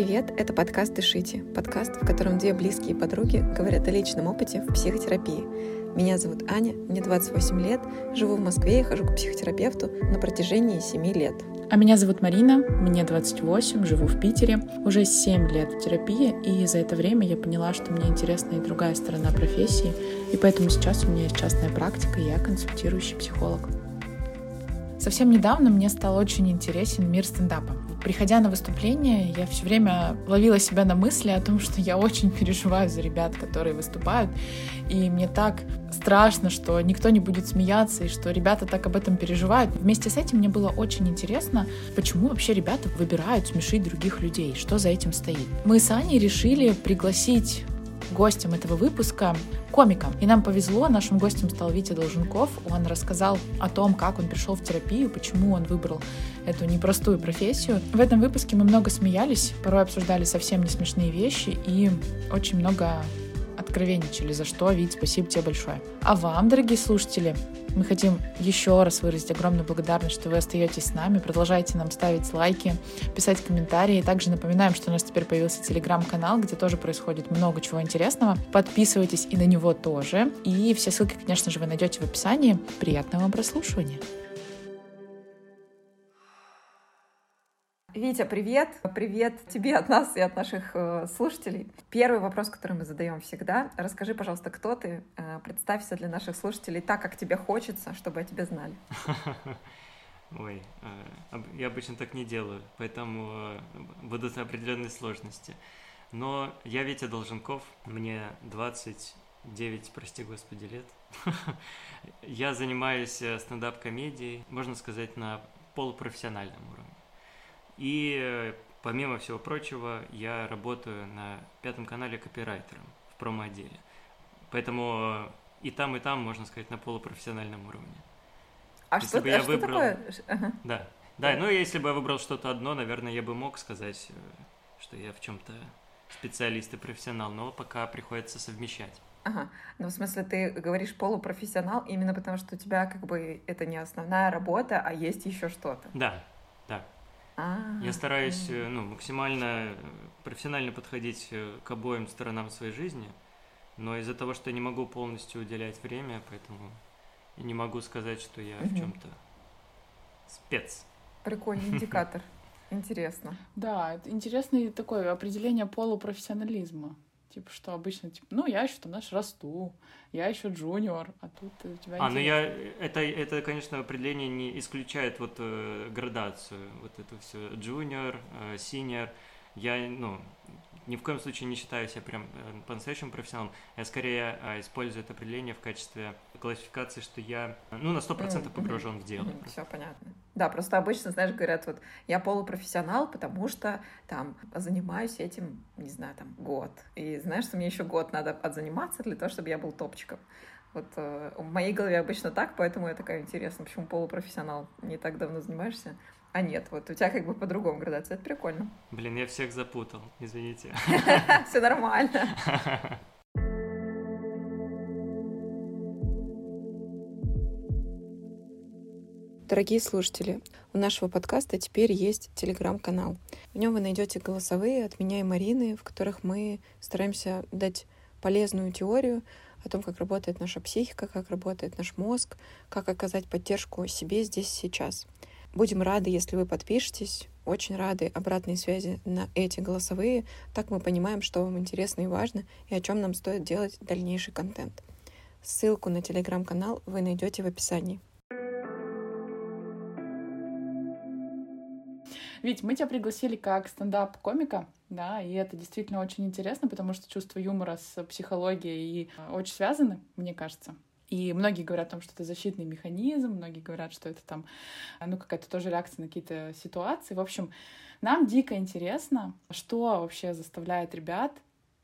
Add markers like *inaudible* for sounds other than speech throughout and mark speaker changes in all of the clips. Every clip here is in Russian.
Speaker 1: Привет, это подкаст «Дышите», подкаст, в котором две близкие подруги говорят о личном опыте в психотерапии. Меня зовут Аня, мне 28 лет, живу в Москве и хожу к психотерапевту на протяжении 7 лет.
Speaker 2: А меня зовут Марина, мне 28, живу в Питере, уже 7 лет в терапии, и за это время я поняла, что мне интересна и другая сторона профессии, и поэтому сейчас у меня есть частная практика, и я консультирующий психолог. Совсем недавно мне стал очень интересен мир стендапа. Приходя на выступление, я все время ловила себя на мысли о том, что я очень переживаю за ребят, которые выступают. И мне так страшно, что никто не будет смеяться, и что ребята так об этом переживают. Вместе с этим мне было очень интересно, почему вообще ребята выбирают смешить других людей, что за этим стоит. Мы с Аней решили пригласить гостем этого выпуска комиком. И нам повезло, нашим гостем стал Витя Долженков. Он рассказал о том, как он пришел в терапию, почему он выбрал эту непростую профессию. В этом выпуске мы много смеялись, порой обсуждали совсем не смешные вещи и очень много откровенничали, за что, Вить, спасибо тебе большое. А вам, дорогие слушатели, мы хотим еще раз выразить огромную благодарность, что вы остаетесь с нами, продолжайте нам ставить лайки, писать комментарии. Также напоминаем, что у нас теперь появился телеграм-канал, где тоже происходит много чего интересного. Подписывайтесь и на него тоже. И все ссылки, конечно же, вы найдете в описании. Приятного вам прослушивания!
Speaker 1: Витя, привет! Привет тебе от нас и от наших э, слушателей. Первый вопрос, который мы задаем всегда. Расскажи, пожалуйста, кто ты? Э, представься для наших слушателей так, как тебе хочется, чтобы о тебе знали. *laughs*
Speaker 3: Ой, э, я обычно так не делаю, поэтому будут определенные сложности. Но я Витя Долженков, мне 29, прости господи, лет. *laughs* Я занимаюсь стендап-комедией, можно сказать, на полупрофессиональном уровне. И э, помимо всего прочего, я работаю на пятом канале копирайтером в промо-отделе. Поэтому э, и там, и там, можно сказать, на полупрофессиональном уровне.
Speaker 1: А если что, бы я а выбрал... такое?
Speaker 3: Ага. Да. Да, ну если бы я выбрал что-то одно, наверное, я бы мог сказать, э, что я в чем-то специалист и профессионал, но пока приходится совмещать.
Speaker 1: Ага, ну в смысле ты говоришь полупрофессионал именно потому, что у тебя как бы это не основная работа, а есть еще что-то.
Speaker 3: Да, А, Я стараюсь э, ну, максимально э, профессионально подходить э, к обоим сторонам своей жизни, но из-за того, что я не могу полностью уделять время, поэтому не могу сказать, что я в чем-то спец.
Speaker 1: Прикольный *laughs* индикатор. Интересно.
Speaker 2: Да, интересное такое определение полупрофессионализма. Типа, что обычно, типа, ну, я еще там, знаешь, расту, я еще джуниор, а тут у тебя...
Speaker 3: А, ну я, это, это, конечно, определение не исключает вот э, градацию, вот это все, джуниор, э, синьор. Я, ну, ни в коем случае не считаю себя прям э, по-настоящему профессионалом. Я скорее э, использую это определение в качестве классификации, что я, ну, на сто процентов погружен в дело.
Speaker 1: Все понятно. Да, просто обычно, знаешь, говорят, вот, я полупрофессионал, потому что, там, занимаюсь этим, не знаю, там, год. И знаешь, что мне еще год надо отзаниматься для того, чтобы я был топчиком. Вот э, в моей голове обычно так, поэтому я такая интересна, почему полупрофессионал не так давно занимаешься. А нет, вот у тебя как бы по-другому градация, это прикольно.
Speaker 3: Блин, я всех запутал, извините. *laughs*
Speaker 1: Все нормально. Дорогие слушатели, у нашего подкаста теперь есть телеграм-канал. В нем вы найдете голосовые от меня и Марины, в которых мы стараемся дать полезную теорию о том, как работает наша психика, как работает наш мозг, как оказать поддержку себе здесь сейчас. Будем рады, если вы подпишетесь. Очень рады обратной связи на эти голосовые. Так мы понимаем, что вам интересно и важно, и о чем нам стоит делать дальнейший контент. Ссылку на телеграм-канал вы найдете в описании.
Speaker 2: Ведь мы тебя пригласили как стендап-комика, да, и это действительно очень интересно, потому что чувство юмора с психологией очень связаны, мне кажется. И многие говорят о том, что это защитный механизм, многие говорят, что это там, ну, какая-то тоже реакция на какие-то ситуации. В общем, нам дико интересно, что вообще заставляет ребят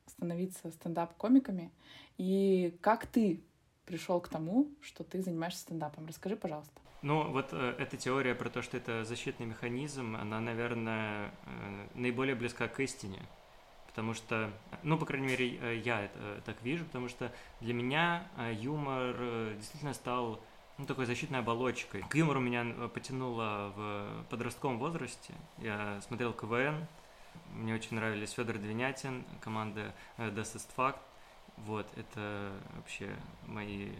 Speaker 2: становиться стендап-комиками, и как ты пришел к тому, что ты занимаешься стендапом. Расскажи, пожалуйста.
Speaker 3: Ну, вот э, эта теория про то, что это защитный механизм, она, наверное, э, наиболее близка к истине потому что, ну, по крайней мере, э, я это э, так вижу, потому что для меня э, юмор действительно стал ну, такой защитной оболочкой. К юмору меня потянуло в подростковом возрасте. Я смотрел КВН, Мне очень нравились Федор Двинятин, команда Das ist Fakt. Вот, это вообще мои...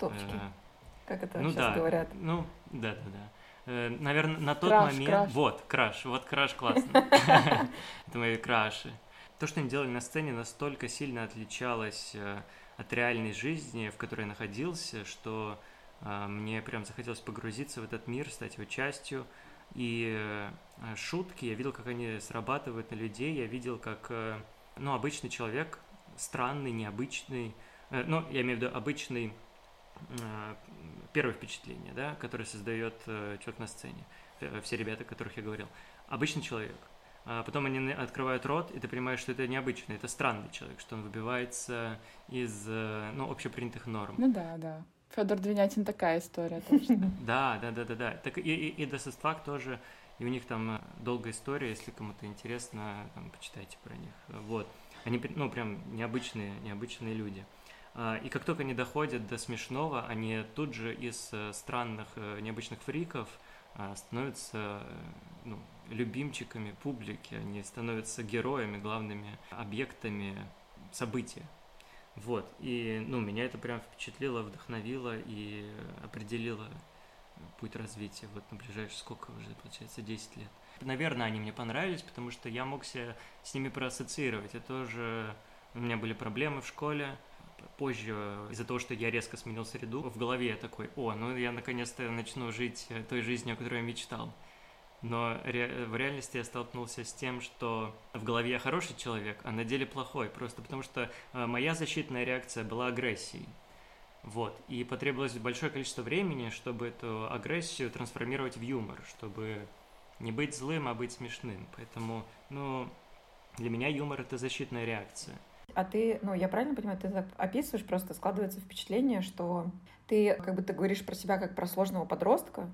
Speaker 1: Топчики, э, как это
Speaker 3: ну,
Speaker 1: сейчас
Speaker 3: да,
Speaker 1: говорят.
Speaker 3: Ну, да-да-да. Э, наверное, на тот
Speaker 2: краш,
Speaker 3: момент...
Speaker 2: Краш.
Speaker 3: Вот, краш, вот краш классно. *laughs* Это мои краши. То, что они делали на сцене, настолько сильно отличалось э, от реальной жизни, в которой я находился, что э, мне прям захотелось погрузиться в этот мир, стать его частью. И шутки, я видел, как они срабатывают на людей, я видел, как ну, обычный человек, странный, необычный, ну, я имею в виду обычный первое впечатление, да, которое создает э, человек на сцене, э, все ребята, о которых я говорил. Обычный человек. А потом они открывают рот, и ты понимаешь, что это необычный, это странный человек, что он выбивается из, э, ну, общепринятых норм.
Speaker 2: Ну да, да. Федор Двинятин такая история, *laughs* точно.
Speaker 3: Да, да, да, да, да. Так и, и, и Досостфак тоже, и у них там долгая история, если кому-то интересно, там, почитайте про них. Вот. Они, ну, прям необычные, необычные люди. А, и как только они доходят до смешного, они тут же из э, странных, э, необычных фриков а, становятся э, ну, любимчиками публики, они становятся героями, главными объектами события. Вот, и, ну, меня это прям впечатлило, вдохновило и определило путь развития вот на ближайшие, сколько уже, получается, 10 лет. Наверное, они мне понравились, потому что я мог себя с ними проассоциировать. Я тоже... У меня были проблемы в школе, позже, из-за того, что я резко сменил среду, в голове я такой, о, ну я наконец-то начну жить э, той жизнью, о которой я мечтал. Но ре- в реальности я столкнулся с тем, что в голове я хороший человек, а на деле плохой, просто потому что э, моя защитная реакция была агрессией. Вот. И потребовалось большое количество времени, чтобы эту агрессию трансформировать в юмор, чтобы не быть злым, а быть смешным. Поэтому, ну, для меня юмор — это защитная реакция.
Speaker 1: А ты, ну, я правильно понимаю, ты так описываешь, просто складывается впечатление, что ты, как бы ты говоришь про себя как про сложного подростка,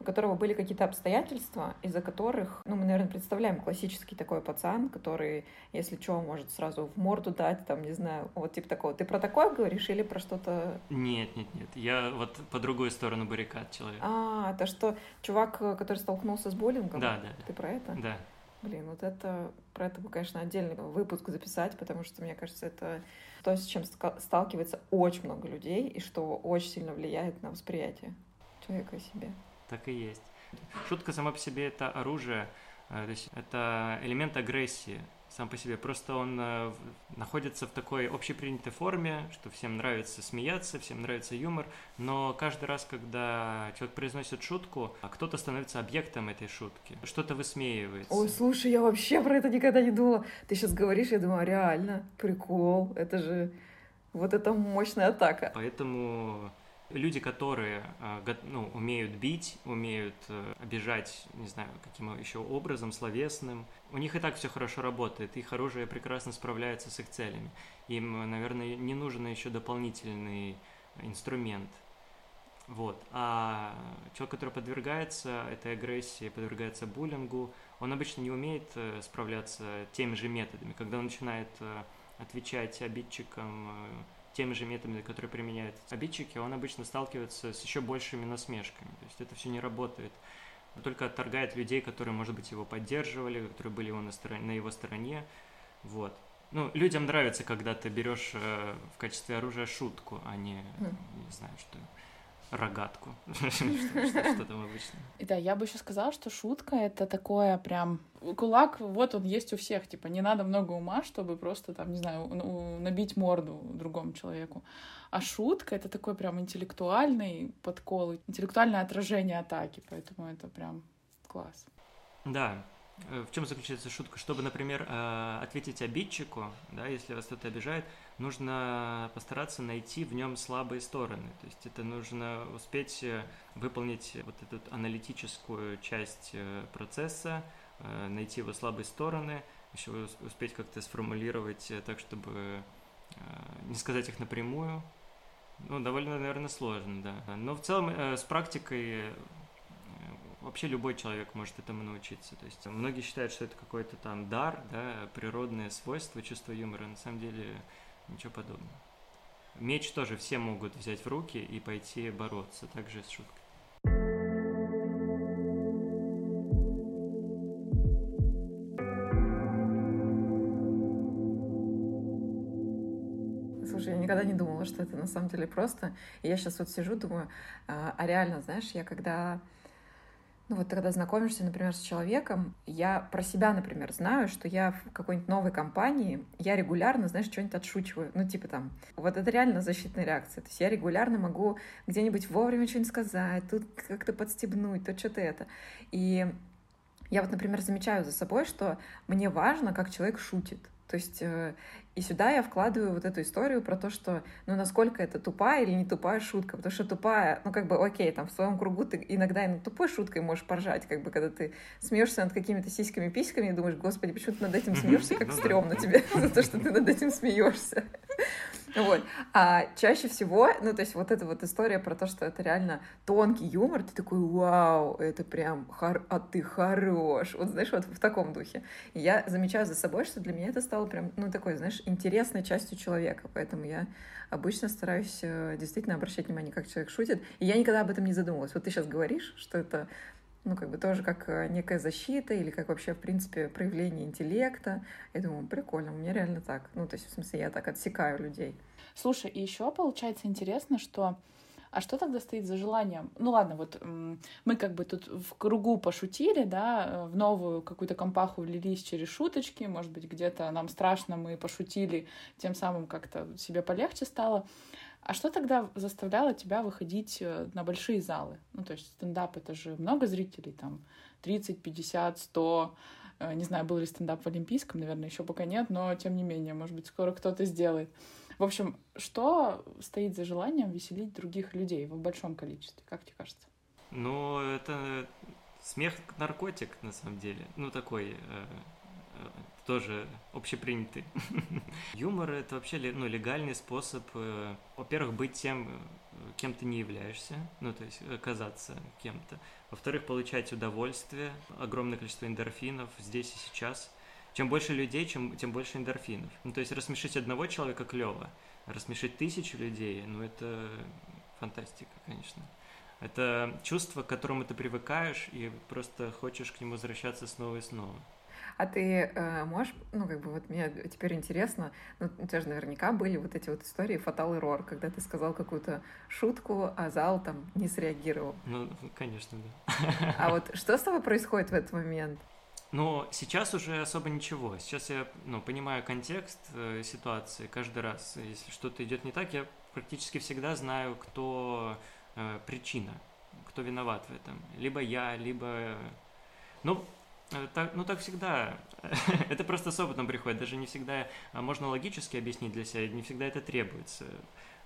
Speaker 1: у которого были какие-то обстоятельства, из-за которых, ну, мы, наверное, представляем классический такой пацан, который, если что, может сразу в морду дать, там, не знаю, вот типа такого. Ты про такое говоришь или про что-то...
Speaker 3: Нет, нет, нет, я вот по другую сторону баррикад человек.
Speaker 1: А, то что чувак, который столкнулся с буллингом?
Speaker 3: Да, да.
Speaker 1: Ты про это?
Speaker 3: Да.
Speaker 1: Блин, вот это про это бы, конечно, отдельный выпуск записать, потому что, мне кажется, это то, с чем сталкивается очень много людей и что очень сильно влияет на восприятие человека о себе.
Speaker 3: Так и есть. Шутка сама по себе это оружие, э, то есть это элемент агрессии сам по себе. Просто он э, находится в такой общепринятой форме, что всем нравится смеяться, всем нравится юмор, но каждый раз, когда человек произносит шутку, а кто-то становится объектом этой шутки, что-то высмеивается.
Speaker 1: Ой, слушай, я вообще про это никогда не думала. Ты сейчас говоришь, я думаю, реально, прикол, это же... Вот это мощная атака.
Speaker 3: Поэтому люди, которые э, ну, умеют бить, умеют э, обижать, не знаю, каким еще образом, словесным, у них и так все хорошо работает, их оружие прекрасно справляется с их целями. Им, наверное, не нужен еще дополнительный инструмент. Вот. А человек, который подвергается этой агрессии, подвергается буллингу, он обычно не умеет э, справляться теми же методами. Когда он начинает отвечать обидчикам теми же методами, которые применяют обидчики, он обычно сталкивается с еще большими насмешками. То есть это все не работает. Он только отторгает людей, которые, может быть, его поддерживали, которые были его на, стороне, на его стороне. Вот. Ну, людям нравится, когда ты берешь э, в качестве оружия шутку, а не, mm. не знаю, что рогатку. *laughs* Что там обычно.
Speaker 2: И да, я бы еще сказала, что шутка — это такое прям... Кулак, вот он есть у всех, типа, не надо много ума, чтобы просто, там, не знаю, набить морду другому человеку. А шутка — это такой прям интеллектуальный подкол, интеллектуальное отражение атаки, поэтому это прям класс.
Speaker 3: Да, Э, в чем заключается шутка? Чтобы, например, э, ответить обидчику, да, если вас кто-то обижает, нужно постараться найти в нем слабые стороны. То есть это нужно успеть э, выполнить вот эту аналитическую часть процесса, найти его слабые стороны, еще успеть как-то сформулировать так, чтобы не сказать их напрямую. Ну, довольно, наверное, сложно, да. Но в целом с практикой вообще любой человек может этому научиться. То есть многие считают, что это какой-то там дар, да, природное свойство, чувство юмора. На самом деле ничего подобного. Меч тоже все могут взять в руки и пойти бороться, также с шуткой.
Speaker 1: Слушай, я никогда не думала, что это на самом деле просто. И я сейчас вот сижу, думаю, а, а реально, знаешь, я когда ну вот когда знакомишься, например, с человеком, я про себя, например, знаю, что я в какой-нибудь новой компании, я регулярно, знаешь, что-нибудь отшучиваю. Ну, типа там, вот это реально защитная реакция. То есть я регулярно могу где-нибудь вовремя что-нибудь сказать, тут как-то подстебнуть, тут что-то это. И я вот, например, замечаю за собой, что мне важно, как человек шутит. То есть э, и сюда я вкладываю вот эту историю про то, что, ну, насколько это тупая или не тупая шутка, потому что тупая, ну, как бы, окей, там, в своем кругу ты иногда и над тупой шуткой можешь поржать, как бы, когда ты смеешься над какими-то сиськами-письками и думаешь, господи, почему ты над этим смеешься, *laughs* как ну стрёмно тебе *laughs* за то, что ты над этим смеешься. Вот. А чаще всего, ну, то есть вот эта вот история про то, что это реально тонкий юмор, ты такой, вау, это прям, хор... а ты хорош. Вот, знаешь, вот в таком духе. И я замечаю за собой, что для меня это стало прям, ну, такой, знаешь, интересной частью человека. Поэтому я обычно стараюсь э, действительно обращать внимание, как человек шутит. И я никогда об этом не задумывалась. Вот ты сейчас говоришь, что это ну, как бы тоже как э, некая защита или как вообще, в принципе, проявление интеллекта. Я думаю, прикольно, у меня реально так. Ну, то есть, в смысле, я так отсекаю людей.
Speaker 2: Слушай, и еще получается интересно, что а что тогда стоит за желанием? Ну ладно, вот мы как бы тут в кругу пошутили, да, э, в новую какую-то компаху влились через шуточки, может быть, где-то нам страшно, мы пошутили, тем самым как-то себе полегче стало. А что тогда заставляло тебя выходить э, на большие залы? Ну, то есть стендап — это же много зрителей, там 30, 50, 100. Не знаю, был ли стендап в Олимпийском, наверное, еще пока нет, но тем не менее, может быть, скоро кто-то сделает. В общем, что стоит за желанием веселить других людей в большом количестве, как тебе кажется?
Speaker 3: Ну, это смех наркотик, на самом деле. Ну, такой э, тоже общепринятый. *laughs* Юмор — это вообще ну, легальный способ, э, во-первых, быть тем, э, кем ты не являешься, ну, то есть казаться кем-то. Во-вторых, получать удовольствие, огромное количество эндорфинов здесь и сейчас. Чем больше людей, чем, тем больше эндорфинов. Ну, то есть рассмешить одного человека клево, рассмешить тысячу людей, ну, это фантастика, конечно. Это чувство, к которому ты привыкаешь и просто хочешь к нему возвращаться снова и снова.
Speaker 1: А ты э, можешь, ну, как бы вот мне теперь интересно, ну, у тебя же наверняка были вот эти вот истории фатал эррор, когда ты сказал какую-то шутку, а зал там не среагировал.
Speaker 3: Ну, конечно, да.
Speaker 1: А вот *laughs* что с тобой происходит в этот момент?
Speaker 3: Ну, сейчас уже особо ничего. Сейчас я ну, понимаю контекст э, ситуации каждый раз. Если что-то идет не так, я практически всегда знаю, кто э, причина, кто виноват в этом. Либо я, либо... Ну, Э, так, ну так всегда. *laughs* это просто с опытом приходит. Даже не всегда а можно логически объяснить для себя, не всегда это требуется.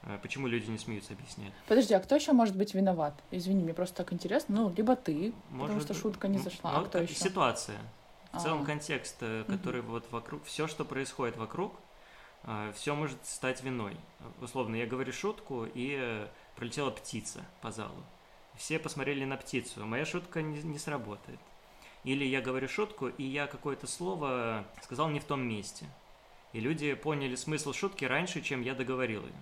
Speaker 3: Э, почему люди не смеются объяснять?
Speaker 2: Подожди, а кто еще может быть виноват? Извини, мне просто так интересно. Ну, либо ты, может, потому что шутка не зашла. Ну, а кто еще?
Speaker 3: Ситуация. В целом А-а-а. контекст, э, который угу. вот вокруг, все, что происходит вокруг, все может стать виной. Условно, я говорю шутку, и пролетела птица по залу. Все посмотрели на птицу. Моя шутка не, не сработает. Или я говорю шутку, и я какое-то слово сказал не в том месте. И люди поняли смысл шутки раньше, чем я договорил ее.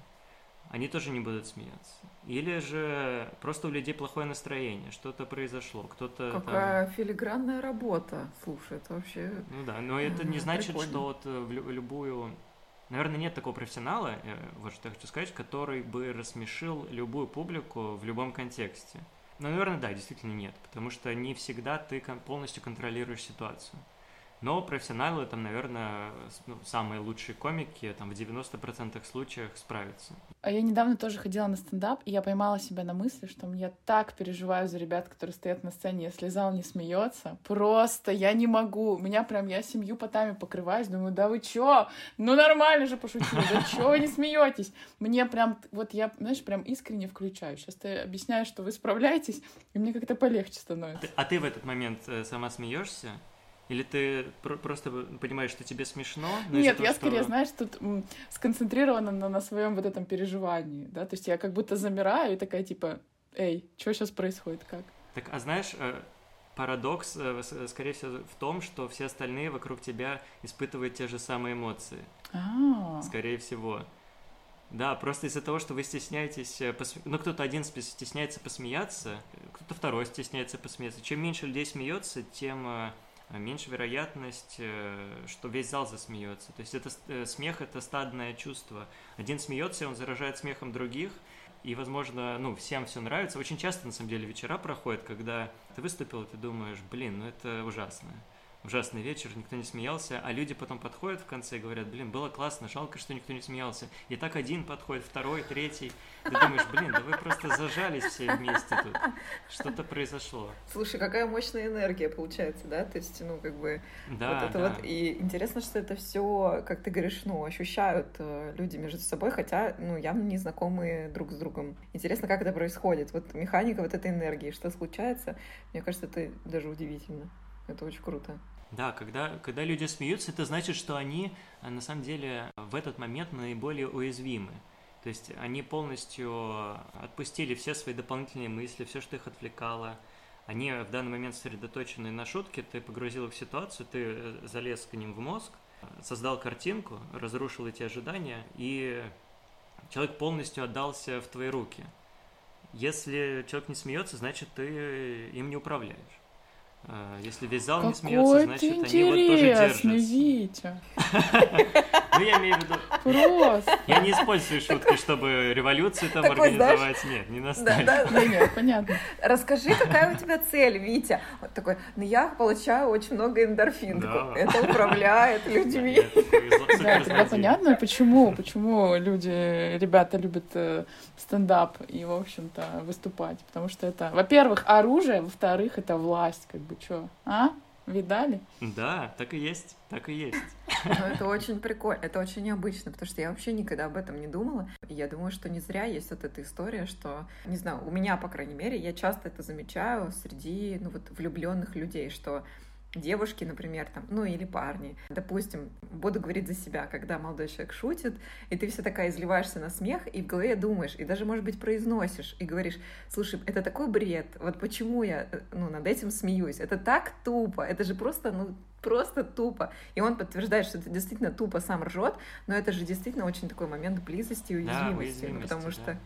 Speaker 3: Они тоже не будут смеяться. Или же просто у людей плохое настроение, что-то произошло, кто-то...
Speaker 1: Какая там... филигранная работа, слушай, это вообще...
Speaker 3: Ну да, но это не значит, Прикольно. что вот в любую... Наверное, нет такого профессионала, э, вот что я хочу сказать, который бы рассмешил любую публику в любом контексте. Ну, наверное, да, действительно нет, потому что не всегда ты полностью контролируешь ситуацию. Но профессионалы, там, наверное, ну, самые лучшие комики, там, в 90% случаев справятся.
Speaker 2: А я недавно тоже ходила на стендап, и я поймала себя на мысли, что я так переживаю за ребят, которые стоят на сцене, если зал не смеется. Просто я не могу. Меня прям, я семью потами покрываюсь, думаю, да вы чё? Ну нормально же пошутили, да чё вы не смеетесь? Мне прям, вот я, знаешь, прям искренне включаю. Сейчас ты объясняешь, что вы справляетесь, и мне как-то полегче становится.
Speaker 3: А ты в этот момент э, сама смеешься? Или ты про- просто понимаешь, что тебе смешно?
Speaker 2: Нет, того, я что... скорее, знаешь, тут сконцентрирована на, на своем вот этом переживании, да, то есть я как будто замираю и такая типа, эй, что сейчас происходит, как?
Speaker 3: Так, а знаешь, э, парадокс, э, скорее всего, в том, что все остальные вокруг тебя испытывают те же самые эмоции.
Speaker 2: А-а-а.
Speaker 3: Скорее всего. Да, просто из-за того, что вы стесняетесь, э, посме... ну кто-то один стесняется посмеяться, кто-то второй стесняется посмеяться. Чем меньше людей смеется, тем меньше вероятность, что весь зал засмеется. То есть это смех это стадное чувство. Один смеется, он заражает смехом других, и, возможно, ну, всем все нравится. Очень часто, на самом деле, вечера проходят, когда ты выступил, и ты думаешь, блин, ну это ужасно ужасный вечер, никто не смеялся, а люди потом подходят в конце и говорят, блин, было классно, жалко, что никто не смеялся. И так один подходит, второй, третий. Ты думаешь, блин, да вы просто зажались все вместе тут. Что-то произошло.
Speaker 1: Слушай, какая мощная энергия получается, да? То есть, ну, как бы да, вот это да. вот. И интересно, что это все, как ты говоришь, ну, ощущают э, люди между собой, хотя, ну, явно не знакомые друг с другом. Интересно, как это происходит. Вот механика вот этой энергии, что случается, мне кажется, это даже удивительно. Это очень круто.
Speaker 3: Да, когда, когда люди смеются, это значит, что они э, на самом деле в этот момент наиболее уязвимы. То есть они полностью отпустили все свои дополнительные мысли, все, что их отвлекало. Они в данный момент сосредоточены на шутке, ты погрузил их в ситуацию, ты э, залез к ним в мозг, создал картинку, разрушил эти ожидания, и человек полностью отдался в твои руки. Если человек не смеется, значит, ты им не управляешь. А, если весь зал
Speaker 2: Какой
Speaker 3: не смеется, значит, они вот тоже держатся.
Speaker 2: Витя. *laughs*
Speaker 3: Ну, я имею в виду...
Speaker 2: Просто.
Speaker 3: Я не использую шутки, чтобы революцию там организовать. Нет, не настолько.
Speaker 2: Да, да, нет, понятно.
Speaker 1: Расскажи, какая у тебя цель, Витя? Вот такой, ну я получаю очень много эндорфин. Да. Это управляет людьми.
Speaker 2: Да, тогда понятно, почему, почему люди, ребята любят э, стендап и, в общем-то, выступать. Потому что это, во-первых, оружие, во-вторых, это власть, как бы, что, а? Видали?
Speaker 3: Да, так и есть, так и есть.
Speaker 1: Это очень прикольно, это очень необычно, потому что я вообще никогда об этом не думала. И я думаю, что не зря есть вот эта история, что, не знаю, у меня, по крайней мере, я часто это замечаю среди, ну вот, влюбленных людей, что девушки, например, там, ну или парни. Допустим, буду говорить за себя, когда молодой человек шутит, и ты вся такая изливаешься на смех, и в голове думаешь, и даже, может быть, произносишь, и говоришь, слушай, это такой бред, вот почему я, э, ну, над этим смеюсь, это так тупо, это же просто, ну, просто тупо. И он подтверждает, что это действительно тупо сам ржет, но это же действительно очень такой момент близости и уязвимости, да, уязвимости потому да. что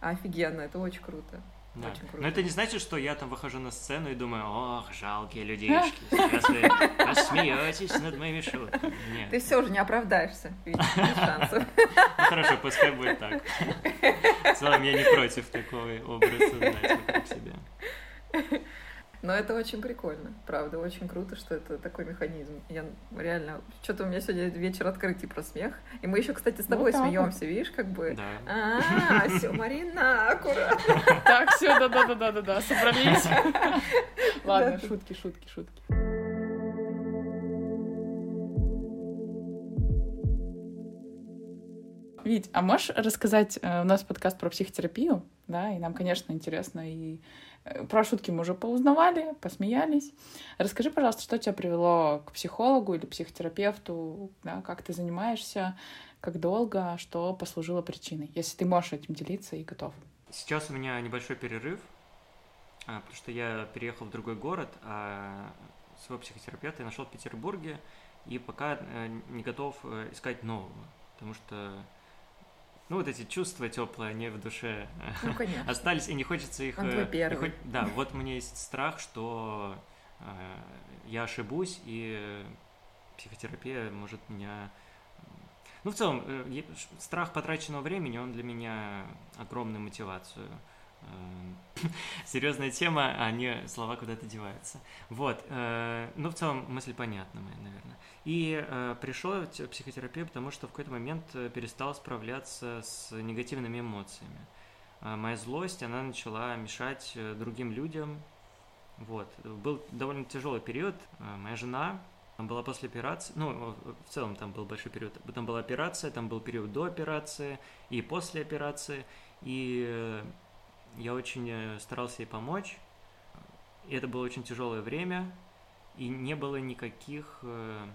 Speaker 1: офигенно, это очень круто.
Speaker 3: Да. Очень круто. Но это не значит, что я там выхожу на сцену и думаю, ох, жалкие людишки, *laughs* сейчас вы посмеетесь над моими шутками. Нет.
Speaker 1: Ты все уже не оправдаешься, видишь, *laughs* шансов.
Speaker 3: Ну хорошо, пускай будет так. В целом я не против такого образа знать вокруг себя.
Speaker 1: Но это очень прикольно, правда, очень круто, что это такой механизм. Я реально, что-то у меня сегодня вечер открытий про смех. И мы еще, кстати, с тобой вот смеемся, вот. видишь, как бы.
Speaker 3: Да.
Speaker 1: А, все, Марина, аккуратно. *laughs*
Speaker 2: Так, все, *laughs* да, да, да, да, да, да, собрались. Ладно, шутки, шутки, шутки. Вить, а можешь рассказать, э, у нас подкаст про психотерапию, да, и нам, конечно, интересно и про шутки мы уже поузнавали, посмеялись. Расскажи, пожалуйста, что тебя привело к психологу или психотерапевту, да, как ты занимаешься, как долго, что послужило причиной, если ты можешь этим делиться и готов.
Speaker 3: Сейчас у меня небольшой перерыв, а, потому что я переехал в другой город, а своего психотерапевта я нашел в Петербурге, и пока э, не готов э, искать нового, потому что ну, вот эти чувства теплые, они в душе
Speaker 1: ну, конечно.
Speaker 3: остались, и не хочется их...
Speaker 1: Он твой э, первый.
Speaker 3: Хо... Да, вот меня есть страх, что э, я ошибусь, и психотерапия может меня... Ну, в целом, э, страх потраченного времени, он для меня огромную мотивацию Э, *laughs* серьезная тема, а не слова куда-то деваются. Вот. Э, ну, в целом, мысль понятна моя, наверное. И э, пришел в психотерапию, потому что в какой-то момент перестал справляться с негативными эмоциями. Моя злость, она начала мешать другим людям. Вот. Был довольно тяжелый период. Моя жена была после операции, ну, в целом там был большой период. Там была операция, там был период до операции и после операции. И я очень э, старался ей помочь. И это было очень тяжелое время, и не было никаких э,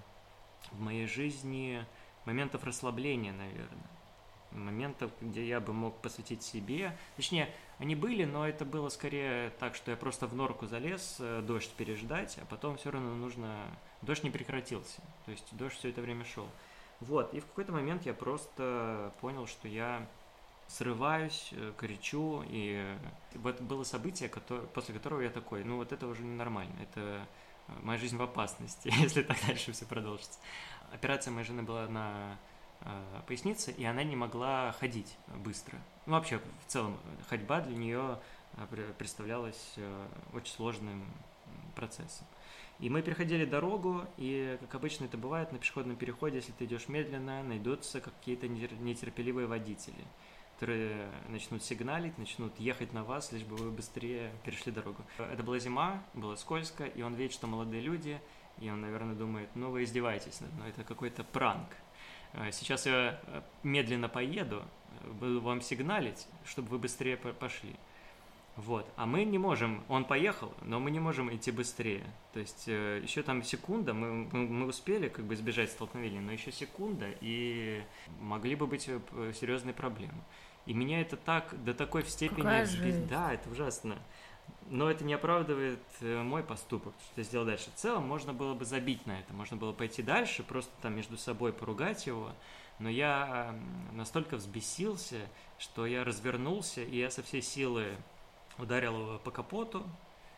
Speaker 3: в моей жизни моментов расслабления, наверное. Моментов, где я бы мог посвятить себе. Точнее, они были, но это было скорее так, что я просто в норку залез, э, дождь переждать, а потом все равно нужно... Дождь не прекратился, то есть дождь все это время шел. Вот, и в какой-то момент я просто понял, что я срываюсь, э, кричу, и вот было событие, которое, после которого я такой, ну вот это уже ненормально, это моя жизнь в опасности, *laughs* если так дальше все продолжится. Операция моей жены была на э, пояснице, и она не могла ходить быстро. Ну, вообще, в целом, ходьба для нее э, представлялась э, очень сложным процессом. И мы переходили дорогу, и, как обычно это бывает, на пешеходном переходе, если ты идешь медленно, найдутся какие-то нетерпеливые водители, которые начнут сигналить, начнут ехать на вас, лишь бы вы быстрее перешли дорогу. Это была зима, было скользко, и он видит, что молодые люди, и он, наверное, думает, ну вы издеваетесь, но это какой-то пранк. Э, сейчас я э, медленно поеду, буду вам сигналить, чтобы вы быстрее пошли. Вот. А мы не можем, он поехал, но мы не можем идти быстрее. То есть э, еще там секунда, мы, мы успели как бы избежать столкновения, но еще секунда, и могли бы быть э, серьезные проблемы. И меня это так, до такой степени...
Speaker 1: Какая жизнь.
Speaker 3: Да, это ужасно. Но это не оправдывает э, мой поступок, что я сделал дальше. В целом можно было бы забить на это, можно было пойти дальше, просто там между собой поругать его. Но я настолько взбесился, что я развернулся, и я со всей силы ударил его по капоту,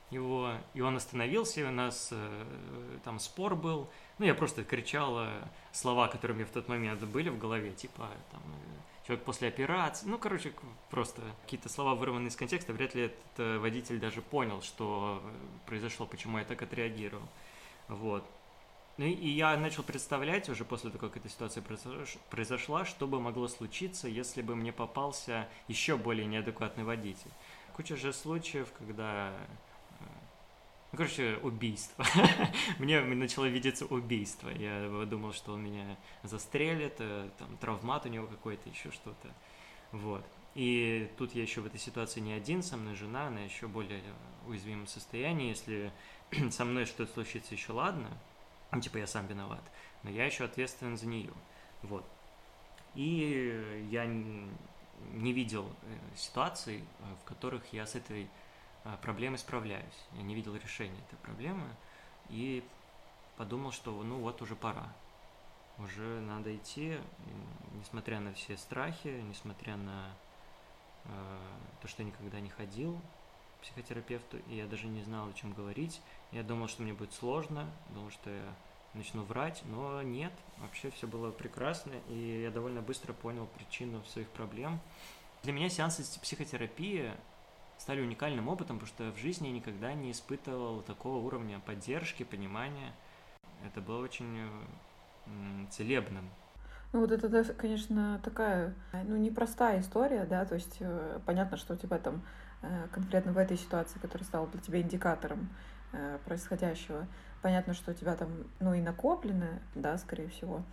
Speaker 3: его, и он остановился, и у нас э, там спор был. Ну, я просто кричал э, слова, которые мне в тот момент были в голове, типа там э, человек после операции. Ну, короче, просто какие-то слова вырваны из контекста. Вряд ли этот э, водитель даже понял, что э, произошло, почему я так отреагировал. Вот. Ну и я начал представлять уже после того, как эта ситуация произошла, что бы могло случиться, если бы мне попался еще более неадекватный водитель куча же случаев, когда ну, короче, убийство. *laughs* Мне начало видеться убийство. Я думал, что он меня застрелит, э, там, травмат у него какой-то, еще что-то. Вот. И тут я еще в этой ситуации не один, со мной жена, она еще более уязвимом состоянии. Если *clears throat* со мной что-то случится, еще ладно, ну, типа я сам виноват, но я еще ответственен за нее. Вот. И я не видел э, ситуаций, э, в которых я с этой проблемой справляюсь. Я не видел решения этой проблемы и подумал, что ну вот уже пора. Уже надо идти, несмотря на все страхи, несмотря на э, то, что я никогда не ходил к психотерапевту, и я даже не знал, о чем говорить. Я думал, что мне будет сложно, думал, что я начну врать, но нет, вообще все было прекрасно, и я довольно быстро понял причину своих проблем. Для меня сеансы психотерапии стали уникальным опытом, потому что в жизни я никогда не испытывал такого уровня поддержки, понимания. Это было очень целебным.
Speaker 1: Ну вот это, конечно, такая, ну, непростая история, да, то есть э, понятно, что у тебя там э, конкретно в этой ситуации, которая стала для тебя индикатором э, происходящего, понятно, что у тебя там, ну, и накоплено, да, скорее всего.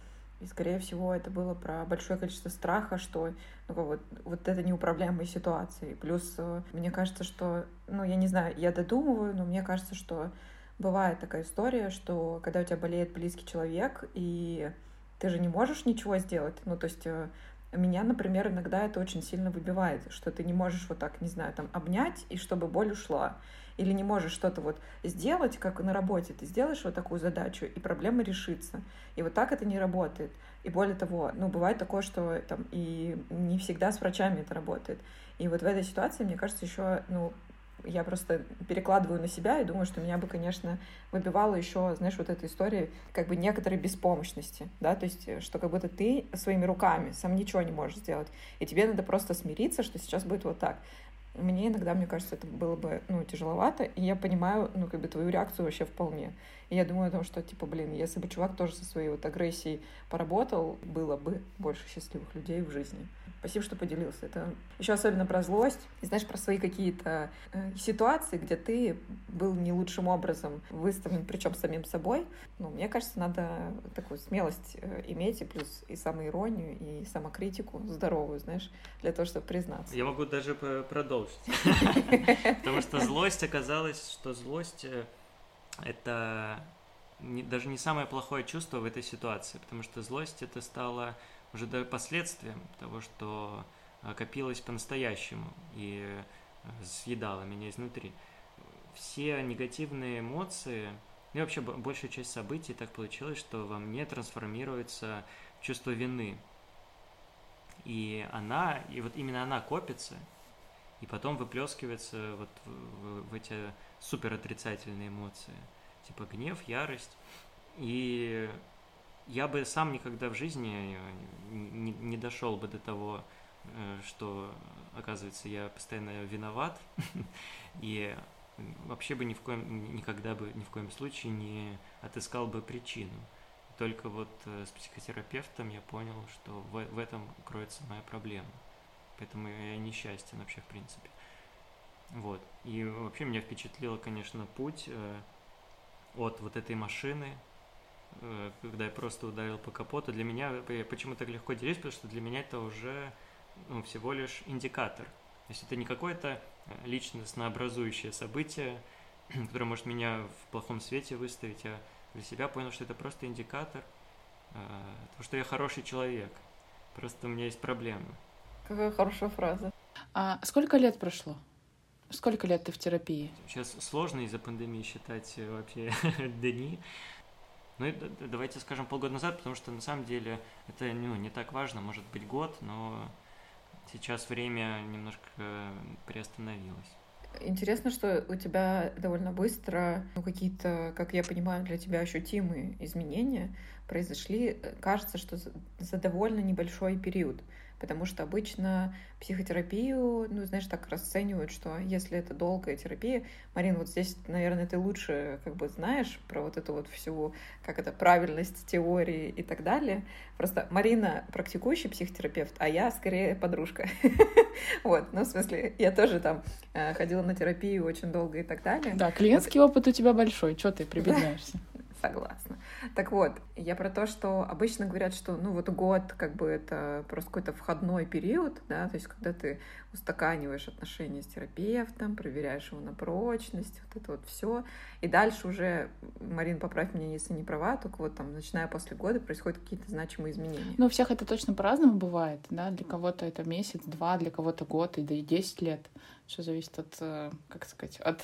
Speaker 1: И, скорее всего, это было про большое количество страха, что ну, вот, вот это неуправляемая ситуация. Плюс э, мне кажется, что, ну, я не знаю, я додумываю, но мне кажется, что бывает такая история, что когда у тебя болеет близкий человек, и ты же не можешь ничего сделать, ну, то есть э, меня, например, иногда это очень сильно выбивает, что ты не можешь вот так, не знаю, там, обнять, и чтобы боль ушла или не можешь что-то вот сделать, как на работе, ты сделаешь вот такую задачу, и проблема решится. И вот так это не работает. И более того, ну, бывает такое, что там и не всегда с врачами это работает. И вот в этой ситуации, мне кажется, еще, ну, я просто перекладываю на себя и думаю, что меня бы, конечно, выбивало еще, знаешь, вот эта история как бы некоторой беспомощности, да, то есть, что как будто ты своими руками сам ничего не можешь сделать, и тебе надо просто смириться, что сейчас будет вот так. Мне иногда, мне кажется, это было бы, ну, тяжеловато, и я понимаю, ну, как бы твою реакцию вообще вполне. И я думаю о том, что, типа, блин, если бы чувак тоже со своей вот агрессией поработал, было бы больше счастливых людей в жизни. Спасибо, что поделился. Это еще особенно про злость. И знаешь, про свои какие-то э, ситуации, где ты был не лучшим образом выставлен, причем самим собой. Ну, мне кажется, надо такую смелость э, иметь, и плюс и самоиронию, и самокритику здоровую, знаешь, для того, чтобы признаться.
Speaker 3: Я могу даже продолжить. *laughs* Потому что злость оказалась, что злость это даже не самое плохое чувство в этой ситуации, потому что злость это стало уже до последствиям того, что э, копилось по-настоящему и э, съедало меня изнутри. Все негативные эмоции, ну и вообще большая часть событий так получилось, что во мне трансформируется чувство вины. И она, и вот именно она копится, и потом выплескивается вот в, в, эти супер отрицательные эмоции. типа гнев, ярость. И я бы сам никогда в жизни не, не дошел бы до того, э, что, оказывается, я постоянно виноват, *laughs* и вообще бы ни в коем, никогда бы, ни в коем случае не отыскал бы причину. Только вот э, с психотерапевтом я понял, что в, в этом кроется моя проблема. Поэтому я несчастен вообще, в принципе. Вот. И вообще меня впечатлило, конечно, путь э, от вот этой машины, э, когда я просто ударил по капоту. Для меня, я почему так легко делюсь, потому что для меня это уже ну, всего лишь индикатор. То есть это не какое-то э, личностно-образующее событие, *clears throat* которое может меня в плохом свете выставить. Я для себя понял, что это просто индикатор э, того, что я хороший человек. Просто у меня есть проблемы.
Speaker 1: Какая хорошая фраза.
Speaker 2: А сколько лет прошло? Сколько лет ты в терапии?
Speaker 3: Сейчас сложно из-за пандемии считать э, вообще *laughs* дни. Ну, давайте скажем полгода назад, потому что на самом деле это ну, не так важно, может быть год, но сейчас время немножко приостановилось.
Speaker 1: Интересно, что у тебя довольно быстро ну, какие-то, как я понимаю, для тебя ощутимые изменения произошли. Кажется, что за довольно небольшой период потому что обычно психотерапию, ну, знаешь, так расценивают, что если это долгая терапия, Марин, вот здесь, наверное, ты лучше как бы знаешь про вот эту вот всю, как это, правильность теории и так далее. Просто Марина практикующий психотерапевт, а я скорее подружка. *laughs* Вот, ну, в смысле, я тоже там э, ходила на терапию очень долго и так далее.
Speaker 2: Да, клиентский опыт у тебя большой, что ты прибедняешься? *laughs*
Speaker 1: Согласна. Так вот, я про то, что обычно говорят, что ну вот год как бы это просто какой-то входной период, да, то есть когда ты устаканиваешь отношения с терапевтом, проверяешь его на прочность, вот это вот все, и дальше уже, Марин, поправь меня, если не права, только вот там, начиная после года, происходят какие-то значимые изменения.
Speaker 2: Ну, у всех это точно по-разному бывает, да, для кого-то это месяц, два, для кого-то год, и да и десять лет, все зависит от, э, как сказать, от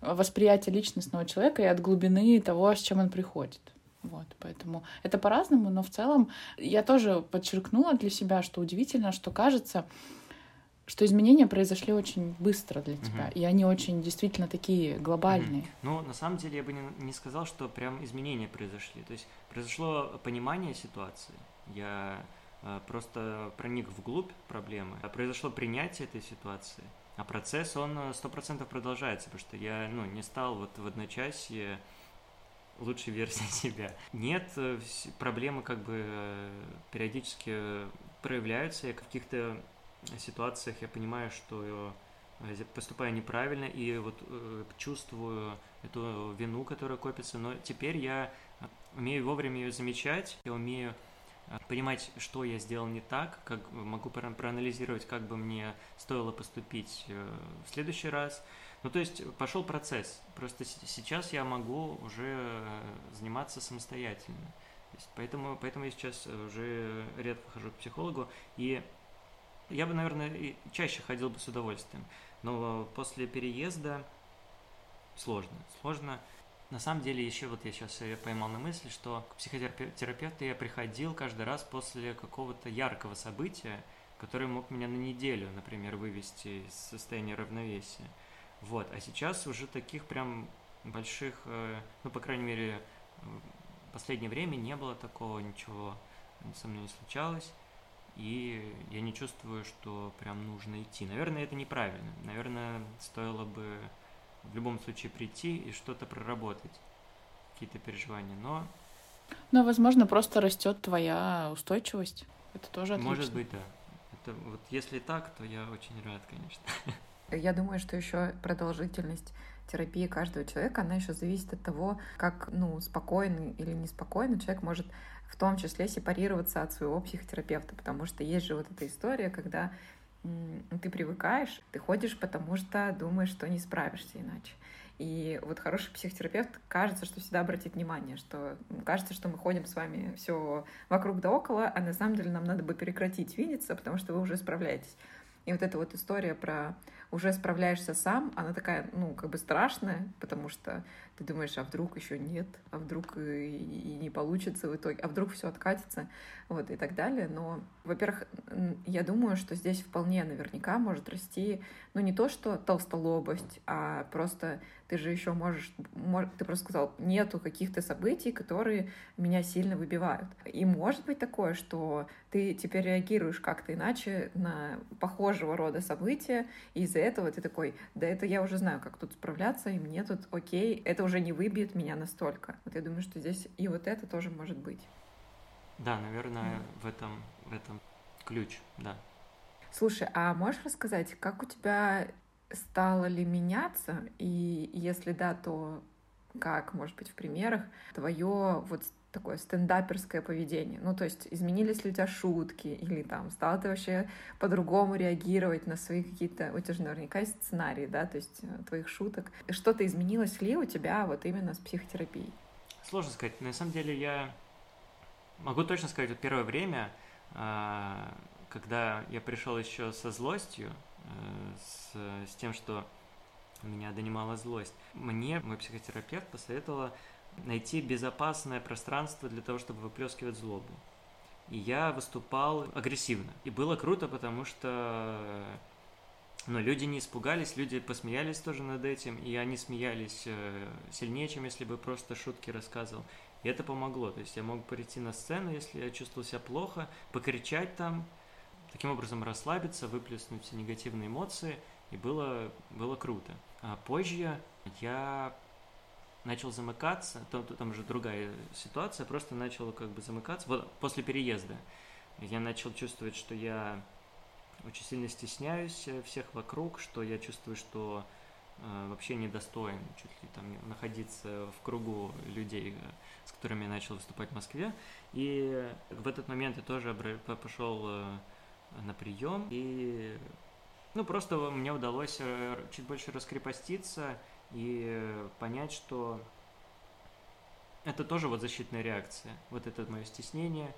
Speaker 2: восприятия личностного человека и от глубины того, с чем он приходит. Вот, поэтому это по-разному, но в целом я тоже подчеркнула для себя, что удивительно, что кажется, что изменения произошли очень быстро для тебя, угу. и они очень действительно такие глобальные. Угу.
Speaker 3: Ну, на самом деле я бы не, не сказал, что прям изменения произошли. То есть произошло понимание ситуации. Я э, просто проник вглубь проблемы. Произошло принятие этой ситуации. А процесс, он э, сто процентов продолжается, потому что я, ну, не стал вот в одночасье лучшей *laughs* версии себя. Нет, э, проблемы как бы э, периодически проявляются, я в каких-то ситуациях я понимаю, что поступаю неправильно и вот чувствую эту вину, которая копится, но теперь я умею вовремя ее замечать, я умею понимать, что я сделал не так, как могу проанализировать, как бы мне стоило поступить э, в следующий раз. Ну, то есть пошел процесс. Просто сейчас я могу уже заниматься самостоятельно. есть, поэтому, поэтому я сейчас уже редко хожу к психологу. И я бы, наверное, чаще ходил бы с удовольствием. Но после переезда сложно. Сложно на самом деле, еще вот я сейчас поймал на мысли, что к психотерапевту я приходил каждый раз после какого-то яркого события, которое мог меня на неделю, например, вывести из состояния равновесия. Вот. А сейчас уже таких прям больших, э, ну, по крайней мере, в последнее время не было такого, ничего со мной не случалось. И я не чувствую, что прям нужно идти. Наверное, это неправильно. Наверное, стоило бы в любом случае прийти и что-то проработать, какие-то переживания, но...
Speaker 2: Но, возможно, просто растет твоя устойчивость. Это тоже отлично.
Speaker 3: Может быть, да. Это вот если так, то я очень рад, конечно. *laughs*
Speaker 1: Я думаю, что еще продолжительность терапии каждого человека, она еще зависит от того, как ну, спокойный или неспокойный человек может в том числе сепарироваться от своего психотерапевта, потому что есть же вот эта история, когда ты привыкаешь, ты ходишь, потому что думаешь, что не справишься иначе. И вот хороший психотерапевт кажется, что всегда обратит внимание, что кажется, что мы ходим с вами все вокруг да около, а на самом деле нам надо бы прекратить видеться, потому что вы уже справляетесь. И вот эта вот история про уже справляешься сам, она такая, ну, как бы страшная, потому что ты думаешь, а вдруг еще нет, а вдруг и, и не получится в итоге, а вдруг все откатится, вот, и так далее. Но, во-первых, я думаю, что здесь вполне наверняка может расти, ну, не то, что толстолобость, а просто ты же еще можешь, мож, ты просто сказал, нету каких-то событий, которые меня сильно выбивают. И может быть такое, что ты теперь реагируешь как-то иначе на похожего рода события, и из-за этого ты такой, да это я уже знаю, как тут справляться, и мне тут окей, это уже не выбьет меня настолько. Вот я думаю, что здесь и вот это тоже может быть.
Speaker 3: Да, наверное, в этом, в этом ключ, да.
Speaker 1: Слушай, а можешь рассказать, как у тебя стало ли меняться, и если да, то как, может быть, в примерах, твое вот такое стендаперское поведение? Ну, то есть изменились ли у тебя шутки, или там стал ты вообще по-другому реагировать на свои какие-то... У тебя же наверняка есть сценарии, да, то есть э, твоих шуток. Что-то изменилось ли у тебя вот именно с психотерапией?
Speaker 3: Сложно сказать. На самом деле я могу точно сказать, вот первое время, а, когда я пришел еще со злостью, э, с, с тем, что меня донимала злость, мне мой психотерапевт посоветовала найти безопасное пространство для того, чтобы выплескивать злобу. И я выступал агрессивно. И было круто, потому что ну, люди не испугались, люди посмеялись тоже над этим, и они смеялись э, сильнее, чем если бы просто шутки рассказывал. И это помогло. То есть я мог прийти на сцену, если я чувствовал себя плохо, покричать там, таким образом расслабиться, выплеснуть все негативные эмоции, и было, было круто. А позже я начал замыкаться, там, там уже другая ситуация, просто начал как бы замыкаться, вот после переезда я начал чувствовать, что я очень сильно стесняюсь всех вокруг, что я чувствую, что э, вообще недостоин чуть ли там находиться в кругу людей, э, с которыми я начал выступать в Москве. И в этот момент я тоже пошел э, на прием, и ну, просто мне удалось э, чуть больше раскрепоститься и понять, что это тоже вот защитная реакция. Вот это мое стеснение,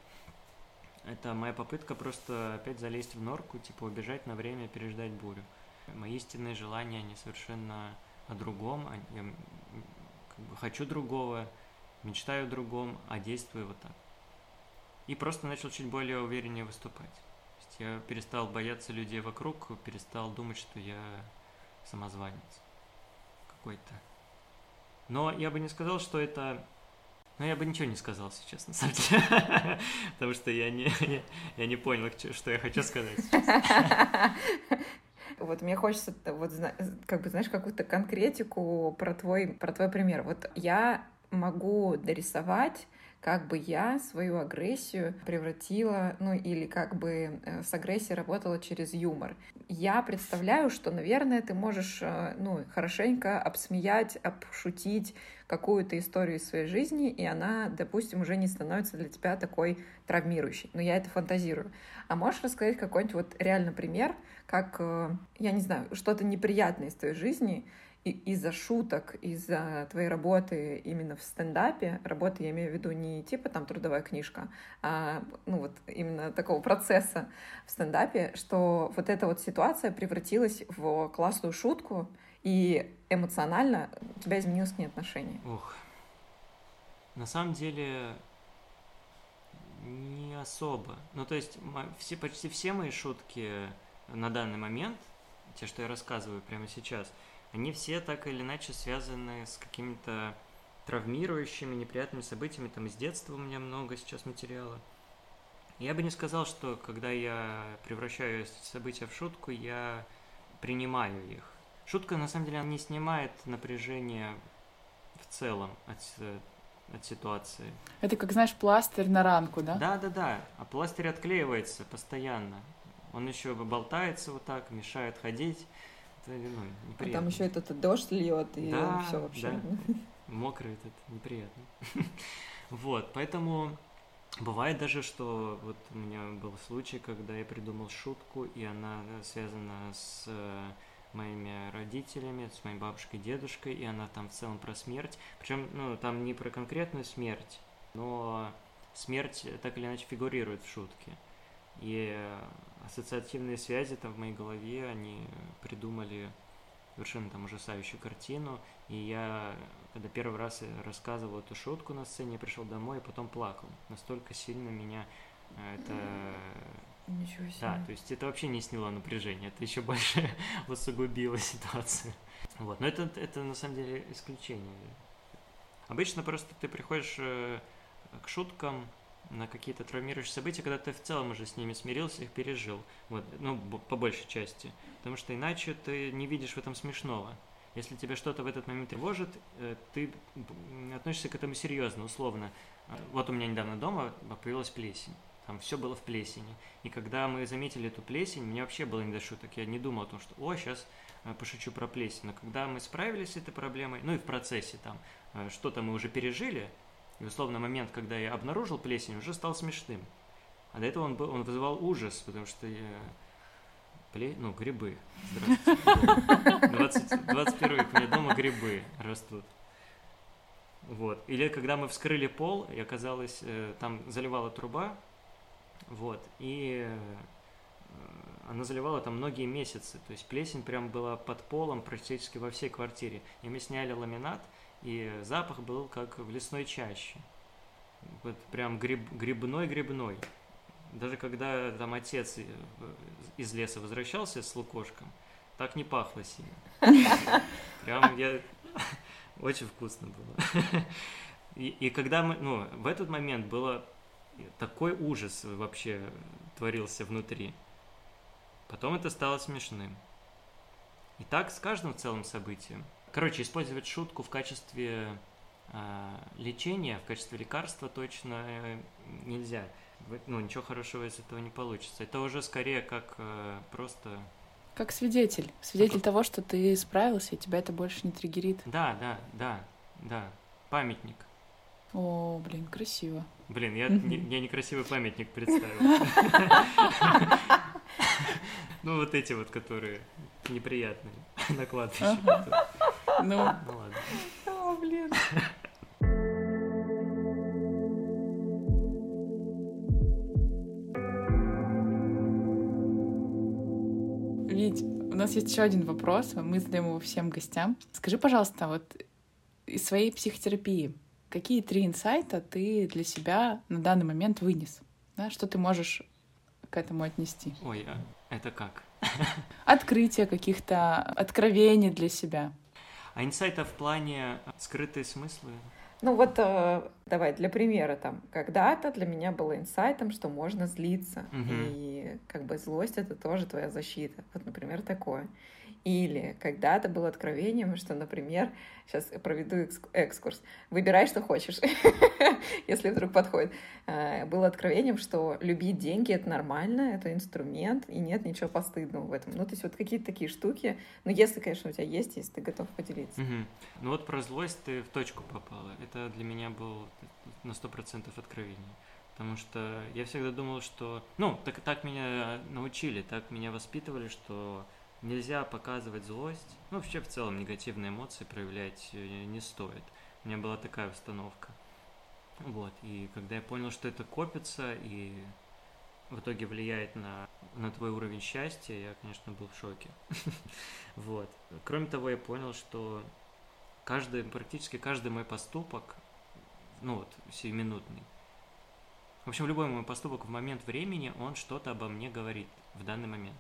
Speaker 3: это моя попытка просто опять залезть в норку, типа убежать на время, переждать бурю. Мои истинные желания, они совершенно о другом, я как бы хочу другого, мечтаю о другом, а действую вот так. И просто начал чуть более увереннее выступать. То есть я перестал бояться людей вокруг, перестал думать, что я самозванец какой-то. Но я бы не сказал, что это... Ну, я бы ничего не сказал сейчас, на самом деле. *laughs* Потому что я не, я, не понял, что я хочу сказать. *laughs*
Speaker 1: Вот мне хочется, вот, как бы, знаешь, какую-то конкретику про твой, про твой пример. Вот я могу дорисовать как бы я свою агрессию превратила, ну или как бы э, с агрессией работала через юмор. Я представляю, что, наверное, ты можешь, э, ну, хорошенько обсмеять, обшутить какую-то историю из своей жизни, и она, допустим, уже не становится для тебя такой травмирующей. Но я это фантазирую. А можешь рассказать какой-нибудь вот реально пример, как, э, я не знаю, что-то неприятное из твоей жизни, из-за шуток, из-за твоей работы именно в стендапе, работы я имею в виду не типа там трудовая книжка, а ну вот именно такого процесса в стендапе, что вот эта вот ситуация превратилась в классную шутку, и эмоционально у тебя изменилось к ней отношение.
Speaker 3: Ух. На самом деле не особо. Ну, то есть все, почти все мои шутки на данный момент, те, что я рассказываю прямо сейчас, они все так или иначе связаны с какими-то травмирующими, неприятными событиями. Там из детства у меня много сейчас материала. Я бы не сказал, что когда я превращаю события в шутку, я принимаю их. Шутка, на самом деле, она не снимает напряжение в целом от, от ситуации.
Speaker 2: Это как, знаешь, пластырь на ранку, да?
Speaker 3: Да, да, да. А пластырь отклеивается постоянно. Он еще болтается вот так, мешает ходить ну, неприятно.
Speaker 1: А там еще этот дождь льет, и да, все вообще. Да. *laughs*
Speaker 3: Мокрый этот, неприятно. *laughs* вот, поэтому бывает даже, что вот у меня был случай, когда я придумал шутку, и она связана с э, моими родителями, с моей бабушкой и дедушкой, и она там в целом про смерть. Причем, ну, там не про конкретную смерть, но смерть так или иначе фигурирует в шутке. И ассоциативные связи там в моей голове, они придумали совершенно там ужасающую картину. И я, когда первый раз рассказывал эту шутку на сцене, я пришел домой и потом плакал. Настолько сильно меня э, это...
Speaker 1: Ничего себе.
Speaker 3: Да, то есть это вообще не сняло напряжение, это еще больше *laughs* усугубило ситуацию. Вот, но это, это на самом деле исключение. Обычно просто ты приходишь э, к шуткам, на какие-то травмирующие события, когда ты в целом уже с ними смирился, их пережил. Вот, ну, по большей части. Потому что иначе ты не видишь в этом смешного. Если тебе что-то в этот момент тревожит, э, ты относишься к этому серьезно, условно. Э, вот у меня недавно дома появилась плесень. Там все было в плесени. И когда мы заметили эту плесень, мне вообще было не до шуток. Я не думал о том, что, о, сейчас э, пошучу про плесень. Но когда мы справились с этой проблемой, ну и в процессе там, что-то мы уже пережили, и, условно, момент, когда я обнаружил плесень, уже стал смешным. А до этого он, был, он вызывал ужас, потому что я... Пле... Ну, грибы. Здравствуйте. 20, 21 век, у меня дома грибы растут. Вот. Или когда мы вскрыли пол, и оказалось, э, там заливала труба, вот, и э, она заливала там многие месяцы. То есть плесень прям была под полом практически во всей квартире. И мы сняли ламинат, и запах был как в лесной чаще. Вот прям гриб, грибной-грибной. Даже когда там отец э, из леса возвращался с лукошком, так не пахло сильно. *laughs* Прям я... *laughs* Очень вкусно было. *laughs* И, и когда мы, ну, в этот момент было такой ужас вообще творился внутри. Потом это стало смешным. И так с каждым целым событием. Короче, использовать шутку в качестве э, лечения, в качестве лекарства точно э, нельзя. Ну, ничего хорошего из этого не получится. Это уже скорее как э, просто...
Speaker 2: Как свидетель. Свидетель как... того, что ты справился, и тебя это больше не триггерит.
Speaker 3: Да, да, да, да. Памятник.
Speaker 2: О, блин, красиво.
Speaker 3: Блин, я, не, я некрасивый памятник представил. *laughs* Ну, вот эти вот, которые неприятные на кладбище.
Speaker 2: Ну, *laughs* ну ладно. О, блин. Вить, у нас есть еще один вопрос, мы задаем его всем гостям. Скажи, пожалуйста, вот из своей психотерапии, какие три инсайта ты для себя на данный момент вынес? Да, что ты можешь к этому отнести?
Speaker 3: Ой, а это как?
Speaker 2: Открытие каких-то откровений для себя.
Speaker 3: А инсайта в плане скрытые смыслы?
Speaker 1: Ну вот э, давай для примера там когда-то для меня было инсайтом, что можно злиться угу. и как бы злость это тоже твоя защита. Вот, например, такое. Или когда-то было откровением, что, например, сейчас проведу экскурс, выбирай, что хочешь, *laughs* если вдруг подходит. Э, было откровением, что любить деньги — это нормально, это инструмент, и нет ничего постыдного в этом. Ну, то есть вот какие-то такие штуки, ну, если, конечно, у тебя есть, если ты готов поделиться.
Speaker 3: Ну вот про злость ты в точку попала. Это для меня был на сто процентов откровение. Потому что я всегда думал, что... Ну, так, так меня научили, так меня воспитывали, что нельзя показывать злость. Ну, вообще в целом негативные эмоции проявлять э, не стоит. У меня была такая установка. Вот, и когда я понял, что это копится и в итоге влияет на, на твой уровень счастья, я, конечно, был в шоке. *laughs* Вот. Кроме того, я понял, что каждый, практически каждый мой поступок, ну вот, сиюминутный, в общем, любой мой поступок в момент времени, он что-то обо мне говорит в данный момент.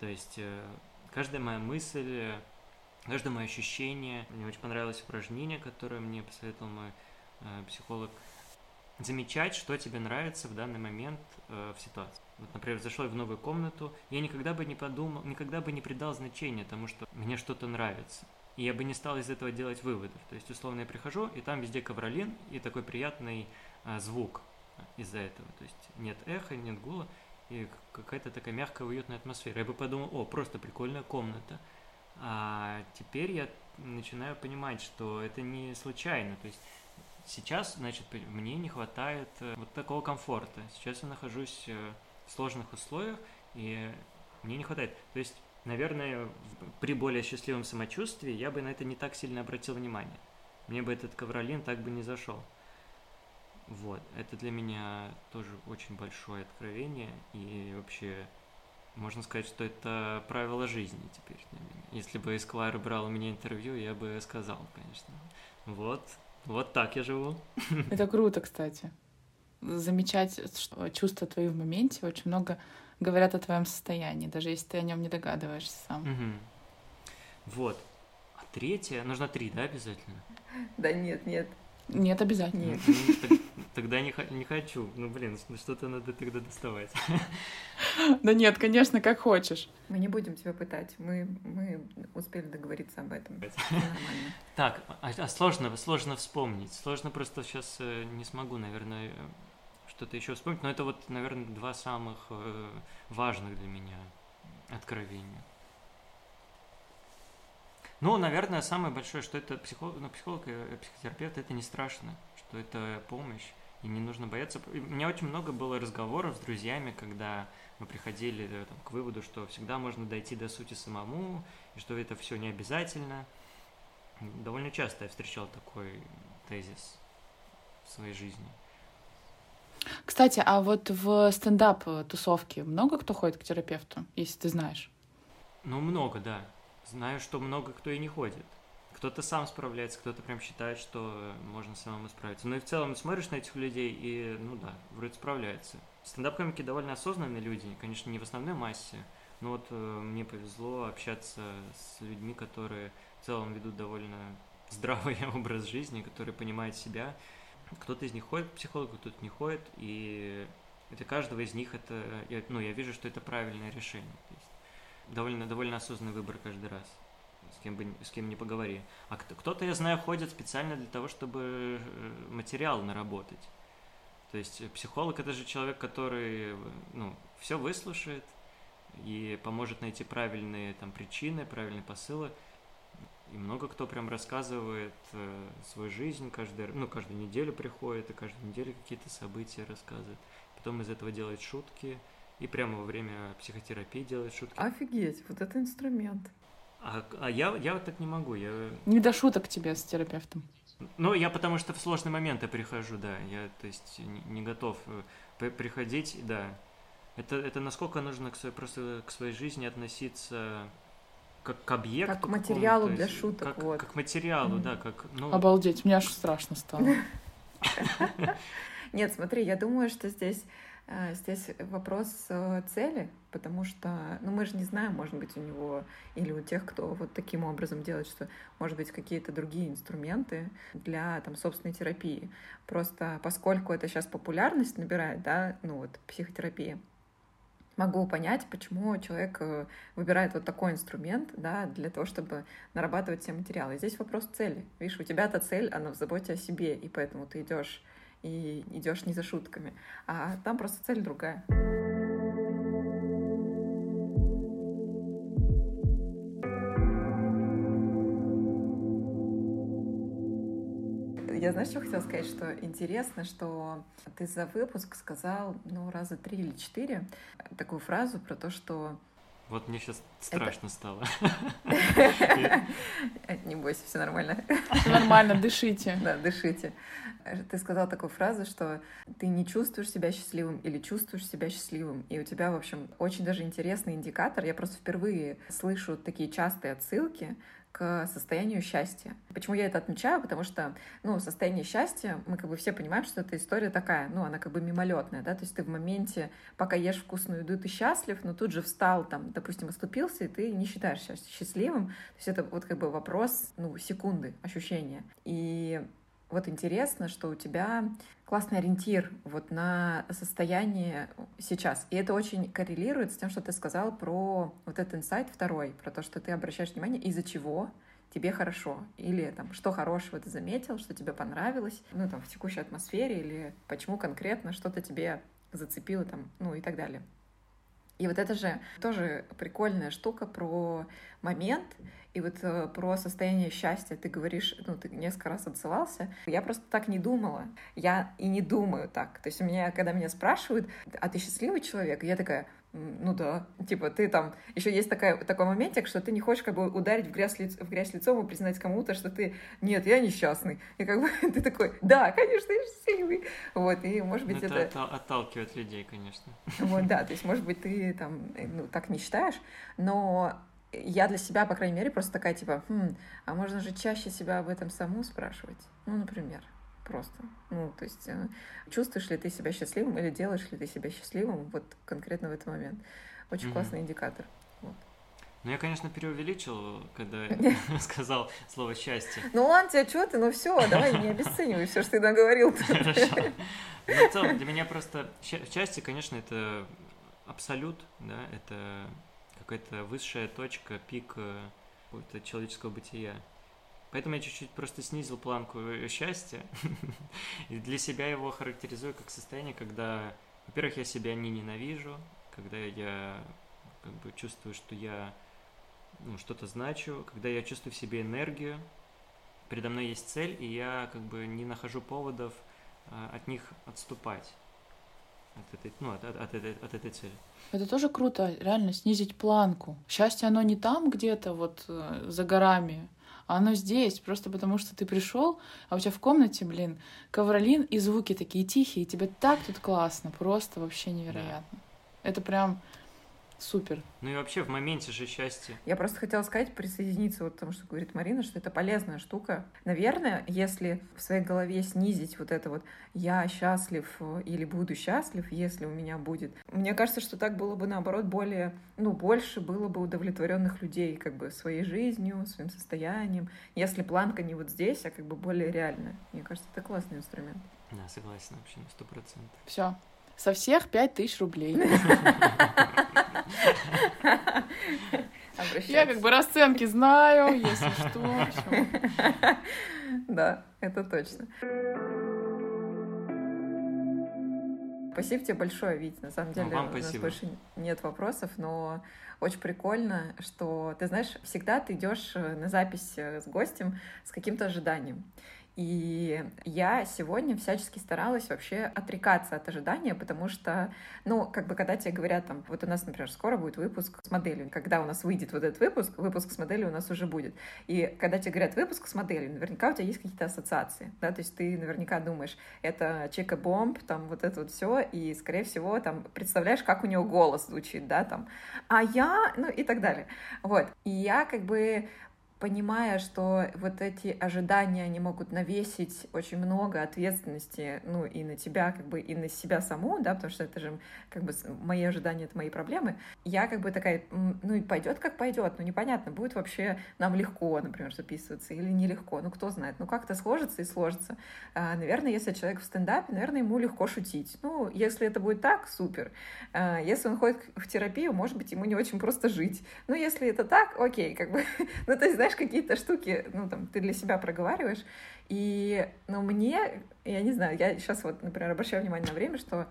Speaker 3: То есть э, каждая моя мысль, каждое мое ощущение, мне очень понравилось упражнение, которое мне посоветовал мой э, психолог, замечать, что тебе нравится в данный момент э, в ситуации. Вот, например, зашел в новую комнату, я никогда бы не подумал, никогда бы не придал значения тому, что мне что-то нравится. И я бы не стал из этого делать выводов. То есть, условно, я прихожу, и там везде ковролин, и такой приятный а, звук из-за этого. То есть нет эха, нет гула и какая-то такая мягкая, уютная атмосфера. Я бы подумал, о, просто прикольная комната. А теперь я начинаю понимать, что это не случайно. То есть сейчас, значит, мне не хватает э, вот такого комфорта. Сейчас я нахожусь э, в сложных условиях, и мне не хватает. То есть, наверное, при более счастливом самочувствии я бы на это не так сильно обратил внимание. Мне бы этот ковролин так бы не зашел. Вот, это для меня тоже очень большое откровение, и вообще можно сказать, что это правило жизни теперь для меня. Если бы Эсквайр брал у меня интервью, я бы сказал, конечно. Вот, вот так я живу. *laughs*
Speaker 2: Это круто, кстати. Замечать что чувства твои в моменте очень много говорят о твоем состоянии, даже если ты о нем не догадываешься сам.
Speaker 3: Угу. Вот. А третье, нужно три, да, обязательно?
Speaker 1: Да нет, нет.
Speaker 2: Нет, обязательно.
Speaker 3: Нет. Ну, тогда не, не хочу. Ну, блин, ну что-то надо тогда доставать. *laughs*
Speaker 2: Да нет, конечно, как хочешь.
Speaker 1: Мы не будем тебя пытать. Мы, мы успели договориться об этом. *laughs*
Speaker 3: Так, а, а сложно, сложно вспомнить. Сложно просто сейчас э, не смогу, наверное, что-то еще вспомнить. Но это вот, наверное, два самых э, важных для меня откровения. Ну, наверное, самое большое, что это психолог, ну, психолог и психотерапевт, это не страшно, что это помощь, и не нужно бояться. У меня очень много было разговоров с друзьями, когда мы приходили э, там, к выводу, что всегда можно дойти до сути самому, и что это все не обязательно. Довольно часто я встречал такой тезис в своей жизни.
Speaker 2: Кстати, а вот в стендап-тусовке много кто ходит к терапевту, если ты знаешь?
Speaker 3: Ну, много, да. Знаю, что много кто и не ходит. Кто-то сам справляется, кто-то прям считает, что можно самому справиться. Ну и в целом смотришь на этих людей и, ну да, вроде справляется. Стендап-комики довольно осознанные люди, конечно, не в основной массе, но вот э, мне повезло общаться с людьми, которые в целом ведут довольно здравый *laughs* образ жизни, которые понимают себя. Кто-то из них ходит к психологу, кто-то не ходит, и для каждого из них это, я, ну, я вижу, что это правильное решение. То есть довольно, довольно осознанный выбор каждый раз. С кем, бы, с кем не поговори. А кто-то, я знаю, ходит специально для того, чтобы э, материал наработать. То есть психолог это же человек, который ну, все выслушает и поможет найти правильные там, причины, правильные посылы. И много кто прям рассказывает э, свою жизнь, каждый, ну, каждую неделю приходит, и каждую неделю какие-то события рассказывает. Потом из этого делает шутки, и прямо во время психотерапии делает шутки.
Speaker 1: Офигеть, вот это инструмент.
Speaker 3: А, а я, я вот так не могу. Я...
Speaker 2: Не до шуток тебе с терапевтом.
Speaker 3: Ну, я потому что в сложные моменты прихожу, да. Я, то есть, не, готов э, приходить, да. Это, это насколько нужно к своей, просто к своей жизни относиться как к объекту.
Speaker 1: Как к материалу для шуток.
Speaker 3: Как,
Speaker 1: вот.
Speaker 3: как к материалу, mm-hmm. да. Как, ну...
Speaker 2: Обалдеть, мне аж страшно стало. *laughs*
Speaker 1: Нет, смотри, я думаю, что здесь Э, здесь вопрос э, цели, потому что, ну, мы же не знаем, может быть, у него или у тех, кто вот таким образом делает, что, может быть, какие-то другие инструменты для, там, собственной терапии. Просто поскольку это сейчас популярность набирает, да, ну, вот, психотерапия, могу понять, почему человек э, выбирает вот такой инструмент, да, для того, чтобы нарабатывать все материалы. Здесь вопрос цели. Видишь, у тебя эта цель, она в заботе о себе, и поэтому ты идешь и идешь не за шутками, а там просто цель другая. Я знаешь, что хотела сказать, что интересно, что ты за выпуск сказал, ну, раза три или четыре такую фразу про то, что
Speaker 3: вот мне сейчас страшно это... стало. *laughs*
Speaker 1: Не бойся, все нормально.
Speaker 2: Нормально, дышите. *laughs*
Speaker 1: Да, дышите. Ты сказал такую фразу, что ты не чувствуешь себя счастливым или чувствуешь себя счастливым. И у тебя, в общем, очень даже интересный индикатор. Я просто впервые слышу такие частые отсылки к состоянию счастья. Почему я это отмечаю? Потому что, ну, состояние счастья, мы как бы все понимаем, что эта история такая, ну, она как бы мимолетная, да, то есть ты в моменте, пока ешь вкусную еду, ты счастлив, но тут же встал, там, допустим, оступился, и ты не считаешь счастливым. То есть это вот как бы вопрос, ну, секунды, ощущения. И вот интересно, что у тебя классный ориентир вот на состояние сейчас. И это очень коррелирует с тем, что ты сказал про вот этот инсайт второй, про то, что ты обращаешь внимание, из-за чего тебе хорошо, или там, что хорошего ты заметил, что тебе понравилось, ну, там, в текущей атмосфере, или почему конкретно что-то тебе зацепило, там, ну, и так далее. И вот это же тоже прикольная штука про момент, и вот э, про состояние счастья ты говоришь, ну, ты несколько раз отсылался. Я просто так не думала. Я и не думаю так. То есть у меня, когда меня спрашивают, а ты счастливый человек? Я такая, ну да, типа ты там, еще есть такая, такой моментик, что ты не хочешь как бы ударить в грязь, лиц, в грязь лицом и признать кому-то, что ты, нет, я несчастный. И как бы *laughs* ты такой, да, конечно, я счастливый. Вот, и может быть
Speaker 3: это...
Speaker 1: Это
Speaker 3: отталкивает людей, конечно.
Speaker 1: Вот, да, то есть может быть ты там, ну, так не считаешь, но я для себя, по крайней мере, просто такая, типа, хм, а можно же чаще себя об этом саму спрашивать? Ну, например просто. Ну, то есть э, чувствуешь ли ты себя счастливым или делаешь ли ты себя счастливым вот конкретно в этот момент. Очень mm-hmm. классный индикатор. Вот.
Speaker 3: Ну, я, конечно, преувеличил, когда *laughs* *laughs* сказал слово «счастье».
Speaker 1: Ну, ладно, тебя что ты? Ну, все, давай не обесценивай все, что ты наговорил. *laughs*
Speaker 3: Хорошо. Ну, в целом, для меня просто счастье, конечно, это абсолют, да, это какая-то высшая точка, пик э, какого-то человеческого бытия. Поэтому я чуть-чуть просто снизил планку счастья. *laughs* И для себя его характеризую как состояние, когда, во-первых, я себя не ненавижу, когда я как бы чувствую, что я ну, что-то значу, когда я чувствую в себе энергию, передо мной есть цель, и я как бы не нахожу поводов а, от них отступать. От этой, ну, от, от, от, этой, от этой цели.
Speaker 2: Это тоже круто, реально снизить планку. Счастье, оно не там где-то вот э, за горами, а оно здесь, просто потому что ты пришел, а у тебя в комнате, блин, ковролин и звуки такие тихие, и тебе так тут классно, просто вообще невероятно. Да. Это прям Супер.
Speaker 3: Ну и вообще в моменте же счастье.
Speaker 1: Я просто хотела сказать, присоединиться вот к тому, что говорит Марина, что это полезная штука. Наверное, если в своей голове снизить вот это вот «я счастлив» или «буду счастлив», если у меня будет, мне кажется, что так было бы, наоборот, более, ну, больше было бы удовлетворенных людей как бы своей жизнью, своим состоянием. Если планка не вот здесь, а как бы более реальная. Мне кажется, это классный инструмент.
Speaker 3: Да, согласен вообще на сто процентов.
Speaker 2: Все. Со всех пять тысяч рублей. *laughs* Я как бы расценки знаю, если что.
Speaker 1: Да, это точно. Спасибо тебе большое, Вить. На самом деле
Speaker 3: ну,
Speaker 1: у нас больше нет вопросов, но очень прикольно, что ты знаешь, всегда ты идешь э, на запись э, с гостем с каким-то ожиданием. И я сегодня всячески старалась вообще отрекаться от ожидания, потому что, ну, как бы, когда тебе говорят, там, вот у нас, например, скоро будет выпуск с моделью, когда у нас выйдет вот этот выпуск, выпуск с моделью у нас уже будет. И когда тебе говорят выпуск с моделью, наверняка у тебя есть какие-то ассоциации, да, то есть ты наверняка думаешь, это чека-бомб, там, вот это вот все, и, скорее всего, там, представляешь, как у него голос звучит, да, там, а я, ну, и так далее. Вот. И я, как бы, понимая, что вот эти ожидания, они могут навесить очень много ответственности, ну, и на тебя, как бы, и на себя саму, да, потому что это же, как бы, мои ожидания — это мои проблемы, я, как бы, такая, ну, и пойдет как пойдет, ну, непонятно, будет вообще нам легко, например, записываться или нелегко, ну, кто знает, ну, как-то сложится и сложится. А, наверное, если человек в стендапе, наверное, ему легко шутить. Ну, если это будет так, супер. А, если он ходит в терапию, может быть, ему не очень просто жить. Ну, если это так, окей, как бы, *laughs* ну, то есть, знаешь, какие-то штуки, ну, там, ты для себя проговариваешь, и, ну, мне, я не знаю, я сейчас вот, например, обращаю внимание на время, что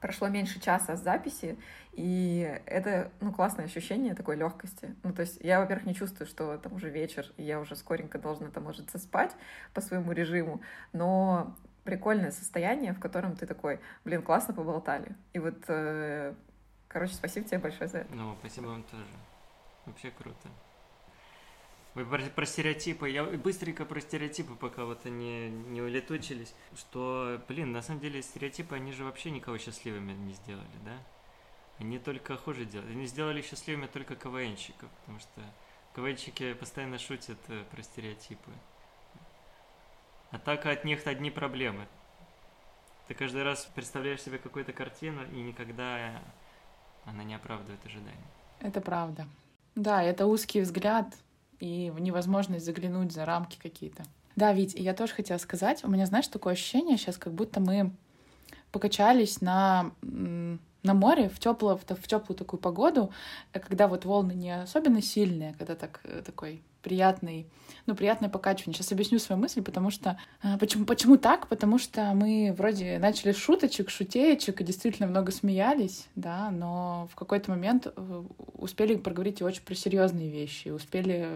Speaker 1: прошло меньше часа с записи, и это, ну, классное ощущение такой легкости. Ну, то есть я, во-первых, не чувствую, что там уже вечер, и я уже скоренько должна там ложиться спать по своему режиму, но прикольное состояние, в котором ты такой, блин, классно поболтали. И вот, э, короче, спасибо тебе большое за это.
Speaker 3: Ну, спасибо вам тоже. Вообще круто. Вы про, про стереотипы, я быстренько про стереотипы, пока вот они не улетучились, что, блин, на самом деле стереотипы, они же вообще никого счастливыми не сделали, да? Они только хуже делали. Они сделали счастливыми только КВНщиков, потому что КВНщики постоянно шутят э, про стереотипы. А так от них одни проблемы. Ты каждый раз представляешь себе какую-то картину, и никогда она не оправдывает ожидания.
Speaker 2: Это правда. Да, это узкий взгляд, и невозможность заглянуть за рамки какие-то. Да, ведь я тоже хотела сказать, у меня, знаешь, такое ощущение сейчас, как будто мы покачались на, на море в, теплую, в, теплую такую погоду, когда вот волны не особенно сильные, когда так, э, такой приятный, ну, приятное покачивание. Сейчас объясню свою мысль, потому что... А, почему, почему так? Потому что мы вроде начали шуточек, шутеечек, и действительно много смеялись, да, но в какой-то момент э, успели проговорить очень про серьезные вещи, успели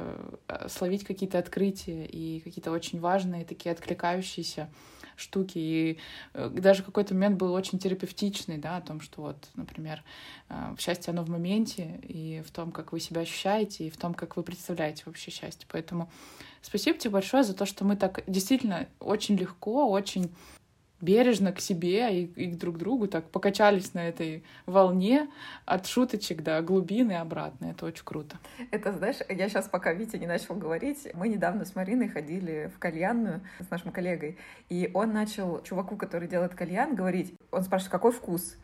Speaker 2: э, словить какие-то открытия и какие-то очень важные, такие откликающиеся штуки. И э, даже какой-то момент был очень терапевтичный, да, о том, что вот, например, э, счастье, оно в моменте, и в том, как вы себя ощущаете, и в том, как вы представляете вообще счастье. Поэтому спасибо тебе большое за то, что мы так действительно очень легко, очень бережно к себе и, и друг другу так покачались на этой волне от шуточек до глубины и обратно. Это очень круто.
Speaker 1: Это, знаешь, я сейчас, пока Витя не начал говорить, мы недавно с Мариной ходили в кальянную с нашим коллегой, и он начал чуваку, который делает кальян, говорить, он спрашивает, какой вкус?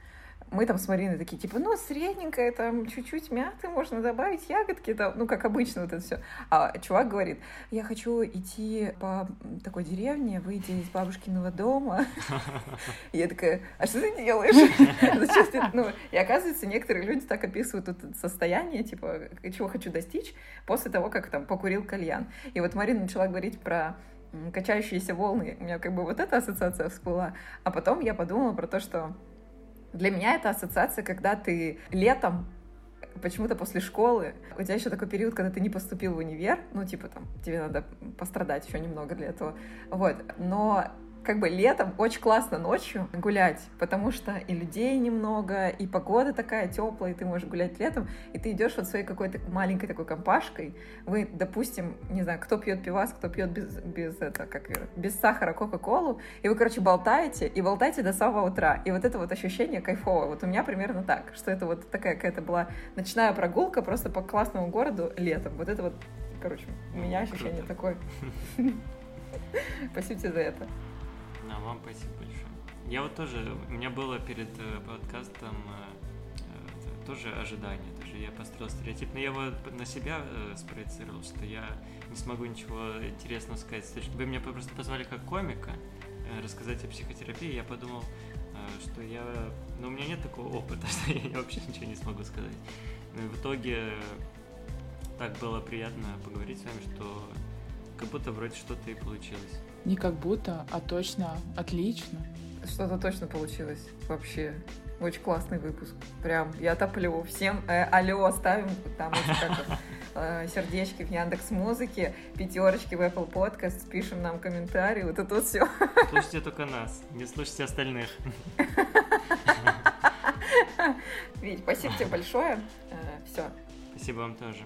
Speaker 1: Мы там с Мариной такие, типа, ну, средненькое, там, чуть-чуть мяты, можно добавить ягодки, там, ну, как обычно вот это все. А чувак говорит, я хочу идти по такой деревне, выйти из бабушкиного дома. *laughs* Я такая, а что ты делаешь? *laughs* Ну, и оказывается, некоторые люди так описывают это состояние, типа, чего хочу достичь после того, как там покурил кальян. И вот Марина начала говорить про качающиеся волны, у меня как бы вот эта ассоциация всплыла, а потом я подумала про то, что для меня это ассоциация, когда ты летом почему-то после школы, у тебя еще такой период, когда ты не поступил в универ, ну, типа там, тебе надо пострадать еще немного для этого, вот, но как бы летом очень классно ночью гулять, потому что и людей немного, и погода такая теплая, и ты можешь гулять летом, и ты идешь вот своей какой-то маленькой такой компашкой. Вы, допустим, не знаю, кто пьет пивас, кто пьет без, без, это, как, без сахара Кока-Колу, и вы, короче, болтаете, и болтаете до самого утра. И вот это вот ощущение кайфовое. Вот у меня примерно так, что это вот такая какая-то была ночная прогулка просто по классному городу летом. Вот это вот, короче, у меня ощущение такое. *laughs* Спасибо тебе за это.
Speaker 3: А, вам спасибо большое. Я вот тоже, у меня было перед э, подкастом э, тоже ожидание, тоже я построил стереотип, но я вот на себя э, спроецировал, что я не смогу ничего интересного сказать. Вы меня просто позвали как комика рассказать о психотерапии, я подумал, что я... Ну, у меня нет такого опыта, *laughs* что я вообще ничего не смогу сказать. Но в итоге так было приятно поговорить с вами, что как будто вроде что-то и получилось.
Speaker 2: Не как будто, а точно отлично.
Speaker 1: Что-то точно получилось вообще. Очень классный выпуск. Прям я топлю. Всем э, алло ставим там э, сердечки в Яндекс Музыке, пятерочки в Apple Podcast, пишем нам комментарии, вот это вот все.
Speaker 3: Слушайте только нас, не слушайте остальных.
Speaker 1: Вить, спасибо тебе большое. Э, все.
Speaker 3: Спасибо вам тоже.